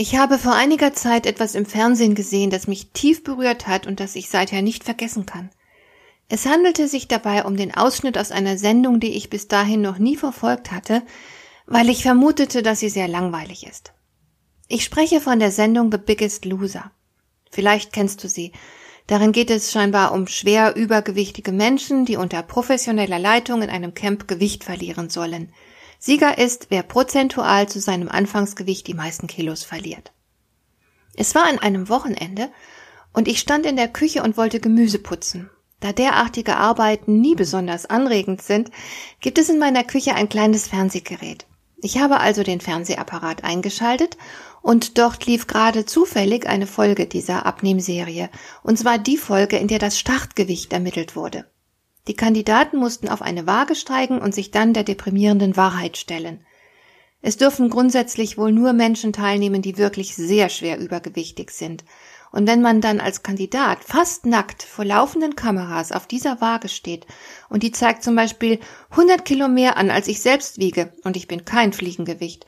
Ich habe vor einiger Zeit etwas im Fernsehen gesehen, das mich tief berührt hat und das ich seither nicht vergessen kann. Es handelte sich dabei um den Ausschnitt aus einer Sendung, die ich bis dahin noch nie verfolgt hatte, weil ich vermutete, dass sie sehr langweilig ist. Ich spreche von der Sendung The Biggest Loser. Vielleicht kennst du sie. Darin geht es scheinbar um schwer übergewichtige Menschen, die unter professioneller Leitung in einem Camp Gewicht verlieren sollen – Sieger ist, wer prozentual zu seinem Anfangsgewicht die meisten Kilos verliert. Es war an einem Wochenende und ich stand in der Küche und wollte Gemüse putzen. Da derartige Arbeiten nie besonders anregend sind, gibt es in meiner Küche ein kleines Fernsehgerät. Ich habe also den Fernsehapparat eingeschaltet und dort lief gerade zufällig eine Folge dieser Abnehmserie, und zwar die Folge, in der das Startgewicht ermittelt wurde. Die Kandidaten mussten auf eine Waage steigen und sich dann der deprimierenden Wahrheit stellen. Es dürfen grundsätzlich wohl nur Menschen teilnehmen, die wirklich sehr schwer übergewichtig sind. Und wenn man dann als Kandidat fast nackt vor laufenden Kameras auf dieser Waage steht und die zeigt zum Beispiel 100 Kilo mehr an, als ich selbst wiege und ich bin kein Fliegengewicht,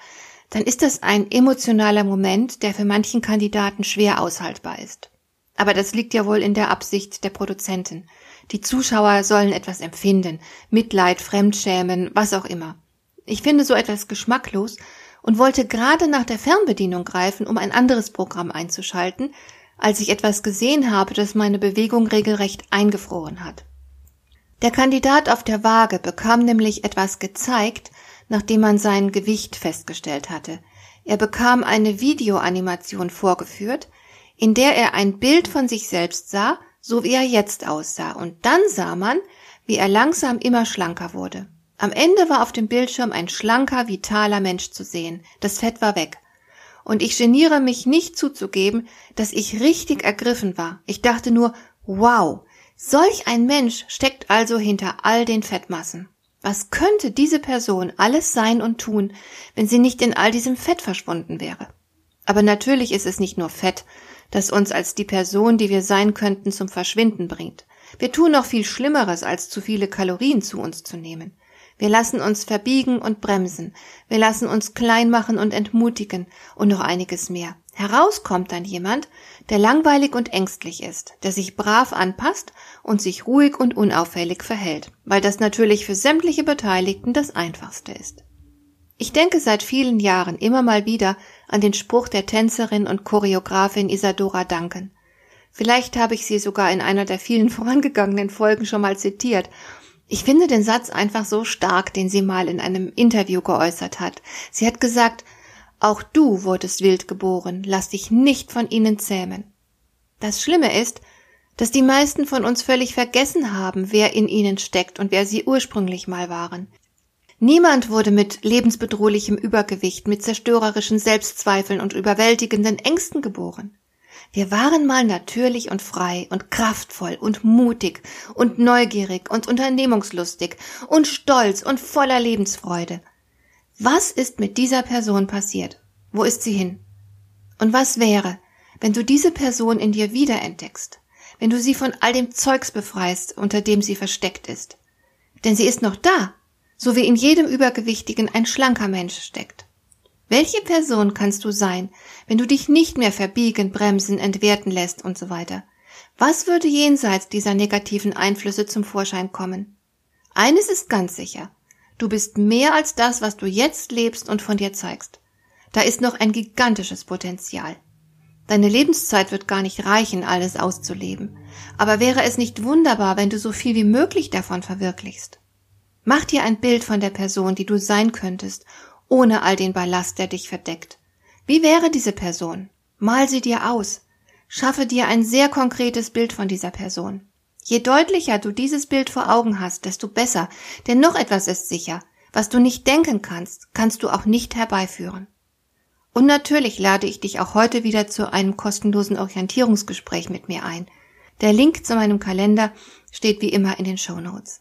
dann ist das ein emotionaler Moment, der für manchen Kandidaten schwer aushaltbar ist. Aber das liegt ja wohl in der Absicht der Produzenten. Die Zuschauer sollen etwas empfinden, Mitleid, Fremdschämen, was auch immer. Ich finde so etwas geschmacklos und wollte gerade nach der Fernbedienung greifen, um ein anderes Programm einzuschalten, als ich etwas gesehen habe, das meine Bewegung regelrecht eingefroren hat. Der Kandidat auf der Waage bekam nämlich etwas gezeigt, nachdem man sein Gewicht festgestellt hatte. Er bekam eine Videoanimation vorgeführt, in der er ein Bild von sich selbst sah so wie er jetzt aussah, und dann sah man, wie er langsam immer schlanker wurde. Am Ende war auf dem Bildschirm ein schlanker, vitaler Mensch zu sehen. Das Fett war weg. Und ich geniere mich nicht zuzugeben, dass ich richtig ergriffen war. Ich dachte nur, wow, solch ein Mensch steckt also hinter all den Fettmassen. Was könnte diese Person alles sein und tun, wenn sie nicht in all diesem Fett verschwunden wäre? Aber natürlich ist es nicht nur Fett, das uns als die Person, die wir sein könnten, zum Verschwinden bringt. Wir tun noch viel Schlimmeres, als zu viele Kalorien zu uns zu nehmen. Wir lassen uns verbiegen und bremsen. Wir lassen uns klein machen und entmutigen und noch einiges mehr. Heraus kommt dann jemand, der langweilig und ängstlich ist, der sich brav anpasst und sich ruhig und unauffällig verhält, weil das natürlich für sämtliche Beteiligten das Einfachste ist. Ich denke seit vielen Jahren immer mal wieder an den Spruch der Tänzerin und Choreografin Isadora Duncan. Vielleicht habe ich sie sogar in einer der vielen vorangegangenen Folgen schon mal zitiert. Ich finde den Satz einfach so stark, den sie mal in einem Interview geäußert hat. Sie hat gesagt, auch du wurdest wild geboren, lass dich nicht von ihnen zähmen. Das Schlimme ist, dass die meisten von uns völlig vergessen haben, wer in ihnen steckt und wer sie ursprünglich mal waren. Niemand wurde mit lebensbedrohlichem Übergewicht, mit zerstörerischen Selbstzweifeln und überwältigenden Ängsten geboren. Wir waren mal natürlich und frei und kraftvoll und mutig und neugierig und unternehmungslustig und stolz und voller Lebensfreude. Was ist mit dieser Person passiert? Wo ist sie hin? Und was wäre, wenn du diese Person in dir wiederentdeckst, wenn du sie von all dem Zeugs befreist, unter dem sie versteckt ist? Denn sie ist noch da, so wie in jedem Übergewichtigen ein schlanker Mensch steckt. Welche Person kannst du sein, wenn du dich nicht mehr verbiegen, bremsen, entwerten lässt und so weiter? Was würde jenseits dieser negativen Einflüsse zum Vorschein kommen? Eines ist ganz sicher. Du bist mehr als das, was du jetzt lebst und von dir zeigst. Da ist noch ein gigantisches Potenzial. Deine Lebenszeit wird gar nicht reichen, alles auszuleben. Aber wäre es nicht wunderbar, wenn du so viel wie möglich davon verwirklichst? Mach dir ein Bild von der Person, die du sein könntest, ohne all den Ballast, der dich verdeckt. Wie wäre diese Person? Mal sie dir aus. Schaffe dir ein sehr konkretes Bild von dieser Person. Je deutlicher du dieses Bild vor Augen hast, desto besser, denn noch etwas ist sicher. Was du nicht denken kannst, kannst du auch nicht herbeiführen. Und natürlich lade ich dich auch heute wieder zu einem kostenlosen Orientierungsgespräch mit mir ein. Der Link zu meinem Kalender steht wie immer in den Show Notes.